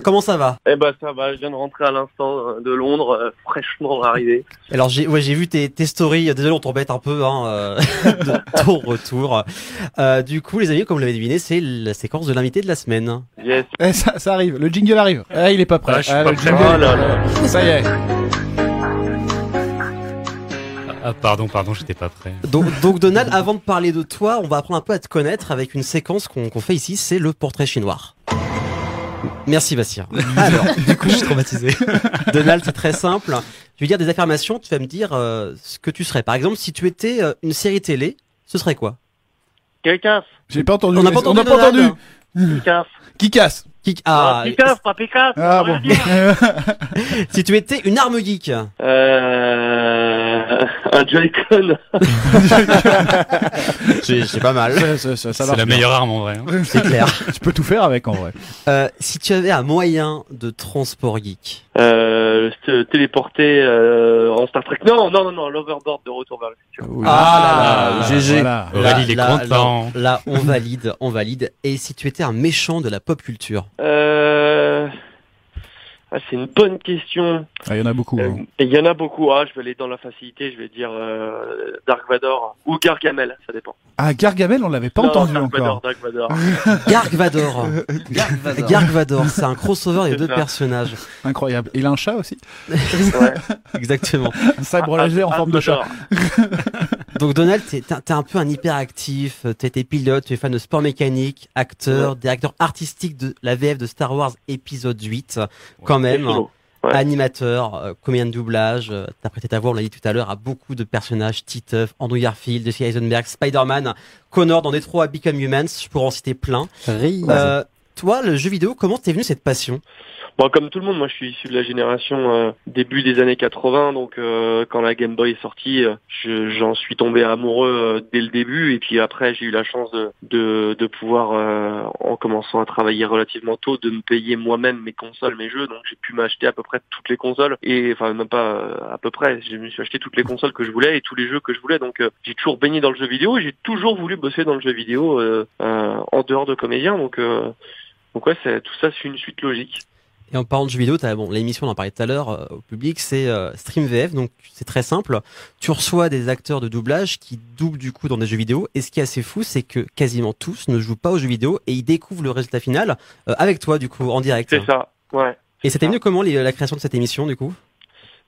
comment ça va Eh ben ça va, je viens de rentrer à l'instant euh, de Londres, euh, fraîchement arrivé. Alors j'ai ouais, j'ai vu tes, tes stories, désolé on t'embête un peu hein, euh, de ton retour. Euh, du coup les amis, comme vous l'avez deviné, c'est la séquence de l'invité de la semaine. Yes. Eh, ça, ça arrive, le jingle arrive. Ah, il est pas prêt. Ah, je suis Ah, pas le prêt. jingle- Oh là là. Ça y est. Ah, pardon, pardon, j'étais pas prêt. Donc, donc Donald, avant de parler de toi, on va apprendre un peu à te connaître avec une séquence qu'on qu'on fait ici, c'est le portrait chinois. Merci Bastien. Alors, du coup, je suis traumatisé. Donald, c'est très simple. Je vais dire des affirmations, tu vas me dire euh, ce que tu serais. Par exemple, si tu étais euh, une série télé, ce serait quoi? Quelqu'un J'ai pas entendu. On n'a pas entendu. On n'a pas Donald. entendu. Qui casse Qui- Ah, Picasse, pas Picasse. Ah bon. si tu étais une arme geek, Euh, un Joy-Con. c'est c'est pas mal, C'est la bien. meilleure arme en vrai. hein. c'est clair. Tu peux tout faire avec en vrai. Euh, si tu avais un moyen de transport geek, Euh, se téléporter euh, en Star Trek. Non, non, non, non, l'overboard de retour vers le futur. Ah là là, GG. Aurélie, il est là, content. Là, là, on valide, on valide. Et si tu étais un méchant de la pop culture? Euh... Ah, c'est une bonne question. Ah, Il y en a beaucoup. Euh, hein. et Il y en a beaucoup. Ah, je vais aller dans la facilité. Je vais dire euh, Dark Vador ou Gargamel. Ça dépend. Ah, Gargamel, on l'avait pas Non, entendu Dark encore. Vador, Dark Vador. Garg Vador. Garg Vador, c'est un crossover des deux ça. personnages. Incroyable. Il a un chat aussi. Ouais. Exactement. Un sabre laser en Ah, forme de chat. Donc Donald, t'es t'es- t'es un peu un hyperactif, t'es t'es pilote, tu es fan de sport mécanique, acteur, directeur artistique de la VF de Star Wars épisode 8, quand même. Ouais. Animateur, euh, comédien de doublage, euh, t'as prêté ta voix, on l'a dit tout à l'heure, à beaucoup de personnages, Titeuf, Andrew Garfield, Jesse Eisenberg, Spider-Man, Connor dans Detroit, Become Humans, je pourrais en citer plein. Euh, toi, le jeu vidéo, comment t'es venu cette passion? Bon, comme tout le monde, moi je suis issu de la génération euh, début des années 80, donc euh, quand la Game Boy est sortie, euh, je- j'en suis tombé amoureux euh, dès le début, et puis après j'ai eu la chance de, de, de pouvoir, euh, en commençant à travailler relativement tôt, de me payer moi-même mes consoles, mes jeux, donc j'ai pu m'acheter à peu près toutes les consoles, et enfin même pas euh, à peu près, je me suis acheté toutes les consoles que je voulais et tous les jeux que je voulais, donc j'ai toujours baigné dans le jeu vidéo, et j'ai toujours voulu bosser dans le jeu vidéo en dehors de comédien, donc... Donc ouais, tout ça c'est une suite logique. Et en parlant de jeux vidéo, t'as, bon, l'émission, on en parlait tout à l'heure euh, au public, c'est euh, Stream VF, donc c'est très simple. Tu reçois des acteurs de doublage qui doublent du coup dans des jeux vidéo, et ce qui est assez fou, c'est que quasiment tous ne jouent pas aux jeux vidéo et ils découvrent le résultat final euh, avec toi du coup en direct. C'est ça, ouais. Et c'était mieux comment les- la création de cette émission du coup?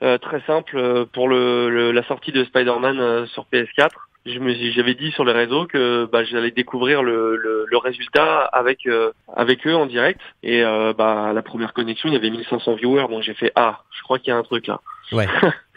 Euh, très simple, euh, pour le, le- la sortie de Spider-Man euh, sur PS4, je me suis- j'avais dit sur les réseaux que bah, j'allais découvrir le, le, le résultat avec euh, avec eux en direct. Et euh, bah, à la première connexion, il y avait 1500 viewers, donc j'ai fait ah, je crois qu'il y a un truc là. Ouais.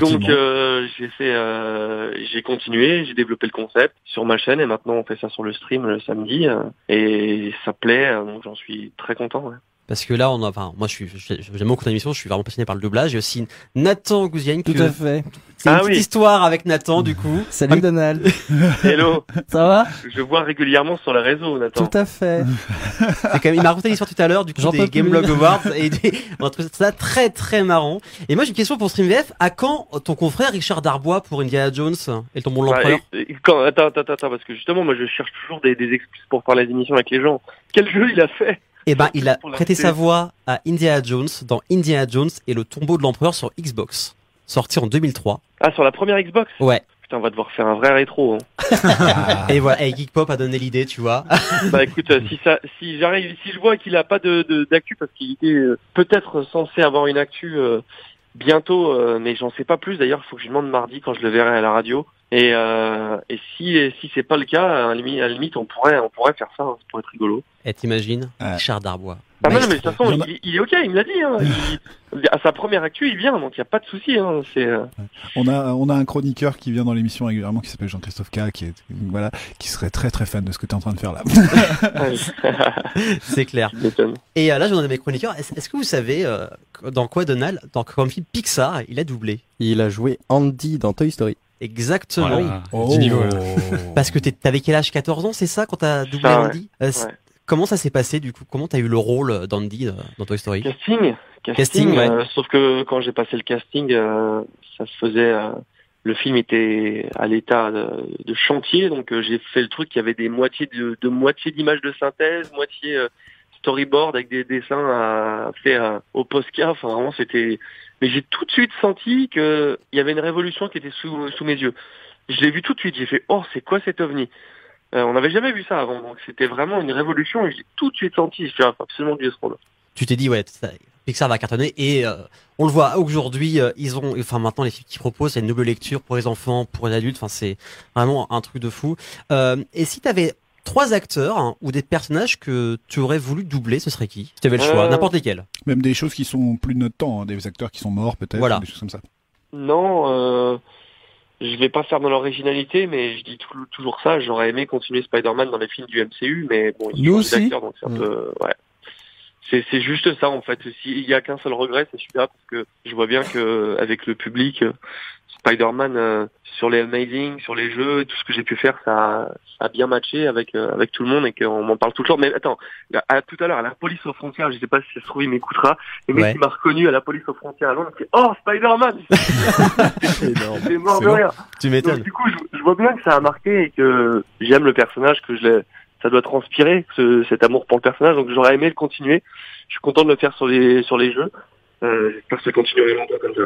Donc euh, j'ai fait, euh, j'ai continué, j'ai développé le concept sur ma chaîne et maintenant on fait ça sur le stream le samedi euh, et ça plaît, euh, donc j'en suis très content. Ouais. Parce que là, on a, enfin, moi, je suis, je- j'aime beaucoup ton émission, je suis vraiment passionné par le doublage. Il y a aussi Nathan Gouziane. Tout à fait. C'est une Ah petite oui. histoire avec Nathan, du coup. Salut Donald. Hello, Ça va? Je vois régulièrement sur les réseaux, Nathan. Tout à fait. C'est quand même, il m'a raconté l'histoire tout à l'heure, du coup, J'en des peux Game plus. Blog Awards, et des- on a trouvé ça très très marrant. Et moi, j'ai une question pour StreamVF. À quand ton confrère Richard Darbois pour Indiana Jones et le tombeau de l'empereur et- et quand, attends, attends, attends, parce que justement, moi, je cherche toujours des, des excuses pour faire les émissions avec les gens. Quel jeu il a fait? Eh ben, il a prêté sa voix à Indiana Jones dans Indiana Jones et le tombeau de l'empereur sur Xbox. Sorti en 2003. Ah, sur la première Xbox? Ouais. Putain, on va devoir faire un vrai rétro. Hein. Et voilà, et Geek Pop a donné l'idée, tu vois. bah écoute, euh, si ça, si j'arrive, si je vois qu'il a pas de de- d'actu, parce qu'il était euh, peut-être censé avoir une actu euh, bientôt, euh, mais j'en sais pas plus. D'ailleurs, il faut que je lui demande mardi quand je le verrai à la radio. Et, euh, et si si c'est pas le cas, à la limite, à la limite, on pourrait on pourrait faire ça. hein, ça pourrait être rigolo. Et t'imagines Ouais. Richard Darbois. Ah non, mais de toute façon, Il est ok, il me l'a dit. Hein. Il- à sa première actu, il vient, donc il y a pas de souci. Hein. Euh, On a, on a un chroniqueur qui vient dans l'émission régulièrement qui s'appelle Jean-Christophe K, qui est, voilà, qui serait très très fan de ce que tu es en train de faire là. C'est clair. Et euh, là, je demande à mes chroniqueurs, est-ce que vous savez euh, dans quoi Donald, dans comme film Pixar, il a doublé? Il a joué Andy dans Toy Story. Exactement. Voilà. Oh. Du niveau. Parce que t'es- t'avais quel âge 14 ans, c'est ça, quand t'as doublé Ça, ouais. Andy? Euh, Ouais. Comment ça s'est passé du coup? Comment t'as eu le rôle d'Andy euh, dans Toy Story? Casting, casting. Casting, ouais. euh, sauf que quand j'ai passé le casting, euh, ça se faisait. euh, le film était à l'état de, de chantier, donc euh, j'ai fait le truc. Il y avait des moitiés de, de moitié d'images de synthèse, moitié euh, storyboard avec des dessins à, faits à- au Posca. Enfin, vraiment, c'était. Mais j'ai tout de suite senti que il y avait une révolution qui était sous, sous mes yeux. Je l'ai vu tout de suite. J'ai fait, oh, c'est quoi cet ovni? Euh, On n'avait jamais vu ça avant, donc c'était vraiment une révolution. Et j'ai tout de suite senti. Je suis absolument du ce. Tu t'es dit ouais, ça- Pixar va cartonner et euh, on le voit aujourd'hui, euh, ils ont, enfin maintenant les films qu'ils proposent, c'est une double lecture pour les enfants, pour les adultes. Enfin c'est vraiment un truc de fou. Euh, et si t'avais trois acteurs hein, ou des personnages que tu aurais voulu doubler, ce serait qui Si tu avais le choix, Euh, n'importe lesquels. Même des choses qui sont plus de notre temps, hein, des acteurs qui sont morts peut-être, Voilà. des choses comme ça. Non, euh, je vais pas faire dans l'originalité, mais je dis tou- toujours ça. J'aurais aimé continuer Spider-Man dans les films du MCU, mais bon, ils Nous changent aussi. d'acteur, donc c'est un Mm. peu, ouais. C'est c'est juste ça en fait. S'il y a qu'un seul regret, c'est celui-là parce que je vois bien que avec le public, Spider-Man euh, sur les Amazing, sur les jeux, tout ce que j'ai pu faire, ça, ça a bien matché avec euh, avec tout le monde et qu'on m'en parle tout le temps. Mais attends, à, tout à l'heure à la police aux frontières, je sais pas si ça se trouve il m'écoutera. Le mec Ouais. qui m'a reconnu à la police aux frontières à Londres, il fait oh Spider-Man, c'est mort de bon. rire. Tu m'étonnes. du coup, je, je vois bien que ça a marqué et que j'aime le personnage, que je l'ai, ça doit transpirer ce, cet amour pour le personnage. Donc j'aurais aimé le continuer. Je suis content de le faire sur les sur les jeux. Euh, J'espère que ça continuera longtemps comme ça.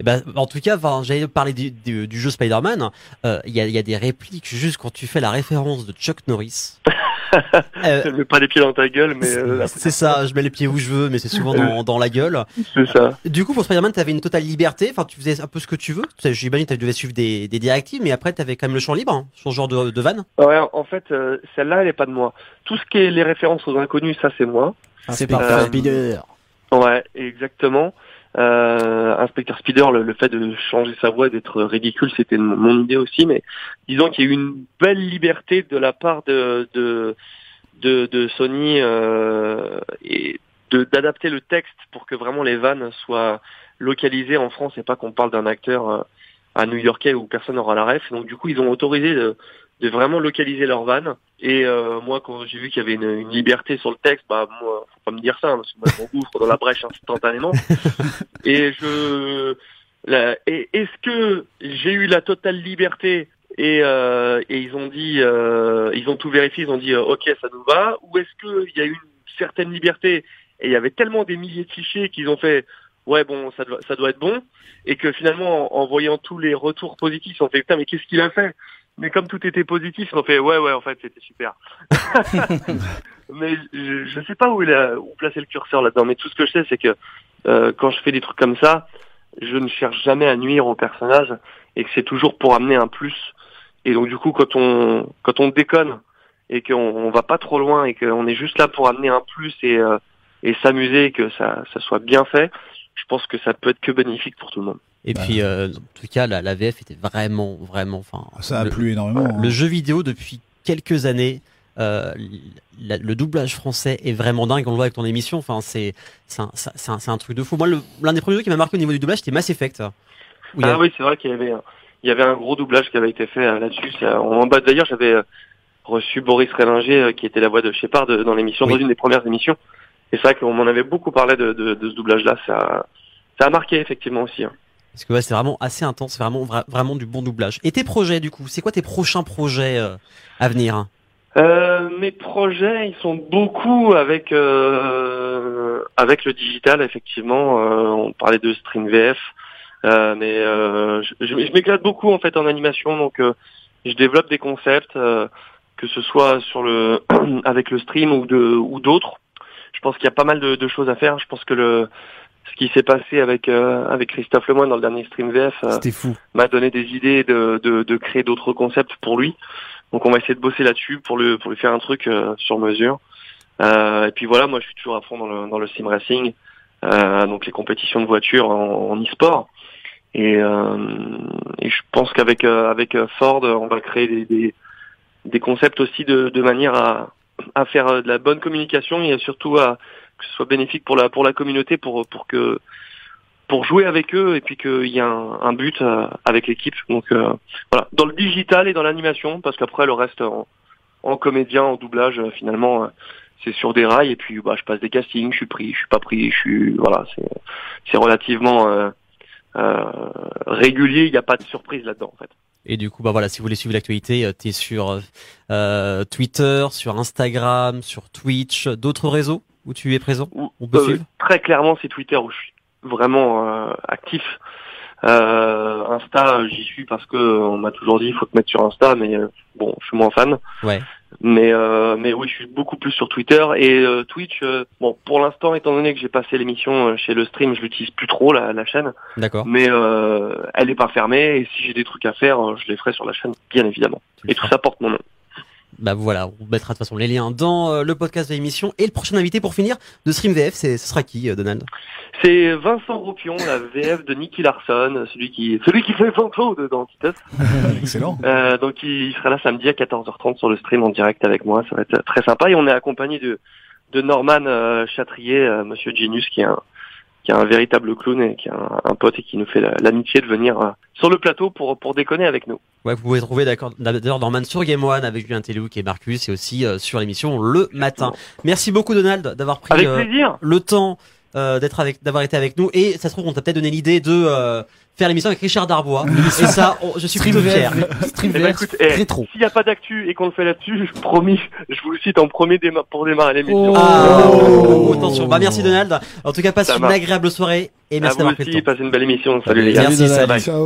Eh ben, en tout cas, enfin, j'allais parler du, du, du jeu Spider-Man. euh, Il y, a, y a des répliques juste quand tu fais la référence de Chuck Norris. Euh, Je mets pas les pieds dans ta gueule, mais euh, c'est ça, je mets les pieds où je veux, mais c'est souvent dans, dans la gueule. c'est ça. Du coup, pour Spider-Man, tu avais une totale liberté. Enfin, tu faisais un peu ce que tu veux. Tu sais, J'imagine que tu devais suivre des, des directives, mais après, tu avais quand même le champ libre hein, sur ce genre de, de van. Ouais, en fait, euh, celle-là, elle est pas de moi. Tout ce qui est les références aux inconnus, ça c'est moi. C'est parfait. parfait. Spider. Ouais, exactement. Euh, Inspecteur Spider, le, fait de changer sa voix, d'être ridicule, c'était mon, idée aussi. Mais disons qu'il y a eu une belle liberté de la part de de de, de Sony euh, d'adapter le texte pour que vraiment les vannes soient localisées en France et pas qu'on parle d'un acteur euh, à New-Yorkais où personne n'aura la ref. Donc du coup, ils ont autorisé de, de vraiment localiser leurs vannes. Et euh, moi, quand j'ai vu qu'il y avait une, une liberté sur le texte, bah moi, faut pas me dire ça, hein, parce que moi, je m'engouffre dans la brèche instantanément. et je, la- et est-ce que j'ai eu la totale liberté et, euh, et ils ont dit, euh, ils ont tout vérifié, ils ont dit, euh, ok, ça nous va, ou est-ce qu'il y a eu une certaine liberté et il y avait tellement des milliers de fichiers qu'ils ont fait, ouais, bon, ça doit, ça doit être bon, et que finalement, en, en voyant tous les retours positifs, ils ont fait, putain, mais qu'est-ce qu'il a fait? Mais comme tout était positif, ils ont fait ouais ouais en fait c'était super. mais je, je sais pas où il a où placer le curseur là-dedans. Mais tout ce que je sais c'est que euh, quand je fais des trucs comme ça, je ne cherche jamais à nuire au personnage et que c'est toujours pour amener un plus. Et donc du coup quand on quand on déconne et qu'on on va pas trop loin et qu'on est juste là pour amener un plus et euh, et s'amuser et que ça ça soit bien fait, je pense que ça peut être que bénéfique pour tout le monde. Et Bah. puis, euh, en tout cas, la, la VF était vraiment, vraiment, enfin, Ça a le, plu énormément. hein. le jeu vidéo depuis quelques années. Euh, la- le doublage français est vraiment dingue, on le voit avec ton émission. Enfin, c'est c'est un, un, truc de fou. Moi, l'un des premiers jeux qui m'a marqué au niveau du doublage, c'était Mass Effect. Ah a- oui, c'est vrai qu'il y avait, un- il y avait un gros doublage qui avait été fait euh, là-dessus. Bas d'ailleurs, j'avais reçu Boris Rélinger, qui était la voix de Shepard dans l'émission, Oui. dans une des premières émissions. Et c'est vrai qu'on m'en avait beaucoup parlé de, de, de ce doublage-là. Ça, ça a marqué effectivement aussi. hein. Parce que ouais, c'est vraiment assez intense, c'est vraiment, vra- vraiment du bon doublage. Et tes projets, du coup, c'est quoi tes prochains projets euh, à venir? Euh, mes projets, ils sont beaucoup avec euh, avec le digital, effectivement. Euh, on parlait de Stream VF, euh, mais euh, je, je- m'éclate beaucoup en fait en animation, donc je développe des concepts, que ce soit sur le avec le stream ou de ou d'autres. Je pense qu'il y a pas mal de, de choses à faire. Je pense que le ce qui s'est passé avec euh, avec Christophe Lemoine dans le dernier Stream VF euh, fou. m'a donné des idées de, de, de créer d'autres concepts pour lui. Donc on va essayer de bosser là-dessus pour le pour lui faire un truc euh, sur mesure. Euh, et puis voilà, moi je suis toujours à fond dans le dans le sim racing, euh, donc les compétitions de voitures en, en e-sport. Et, euh, et je pense qu'avec euh, avec Ford, on va créer des, des, des concepts aussi de, de manière à, à faire de la bonne communication et surtout à que ce soit bénéfique pour la pour la communauté pour pour que pour jouer avec eux et puis qu'il y a un, but euh, avec l'équipe. Donc euh, voilà, dans le digital et dans l'animation, parce qu'après le reste en, en comédien, en doublage, euh, finalement, c'est sur des rails et puis bah, je passe des castings, je suis pris, je suis pas pris, je suis voilà, c'est relativement régulier, il n'y a pas de surprise là-dedans en fait. Et du coup, bah voilà, si vous voulez suivre l'actualité, euh, t'es sur Twitter, sur Instagram, sur Twitch, d'autres réseaux? Où tu es présent Ou- On peut euh, suivre Très clairement, c'est Twitter où je suis vraiment euh, actif. Euh, Insta, j'y suis parce que euh, on m'a toujours dit il faut te mettre sur Insta, mais bon, je suis moins fan. Ouais. Mais euh, mais oui, je suis beaucoup plus sur Twitter et euh, Twitch. bon, pour l'instant, étant donné que j'ai passé l'émission chez le stream, je l'utilise plus trop la, la chaîne, D'accord. mais euh, elle est pas fermée et si j'ai des trucs à faire, je les ferai sur la chaîne, bien évidemment. Tu Et tout ça porte mon nom. Bah voilà, on mettra de toute façon les liens dans euh, le podcast de l'émission. Et le prochain invité pour finir de Stream VF, c'est ce sera qui, euh, Donald? C'est Vincent Ropion, la VF de Nicky Larson, celui qui celui qui fait Jean-Claude dans Titus. Excellent. Euh, donc il sera là samedi à 14h30 sur le stream en direct avec moi, ça va être très sympa et on est accompagné de de Norman euh, Chatrier, euh, Monsieur Genius qui est un qui est un véritable clown et qui est un, un pote et qui nous fait la- l'amitié de venir euh, sur le plateau pour pour déconner avec nous. Ouais, vous pouvez trouver d'accord- d'ailleurs Norman sur Game One avec Julien Tellouk et Marcus et aussi euh, sur l'émission le matin. Merci beaucoup Donald d'avoir pris Avec euh, le temps euh, d'être avec d'avoir été avec nous et ça se trouve on t'a peut-être donné l'idée de euh, faire l'émission avec Richard Darbois et ça on- je suis plutôt fier. Stream Eh ben, écoute, eh, rétro. S'il n'y a pas d'actu et qu'on le fait là-dessus, je promis, je vous le cite en premier déma- pour démarrer l'émission. Ah, Oh. oh, attention. Bah merci Donald. En tout cas passe Ça une marche. agréable soirée et à merci vous d'avoir pris le aussi, temps. passez une belle émission. Salut les gars. Merci, Salut, salut. Donald. Ciao.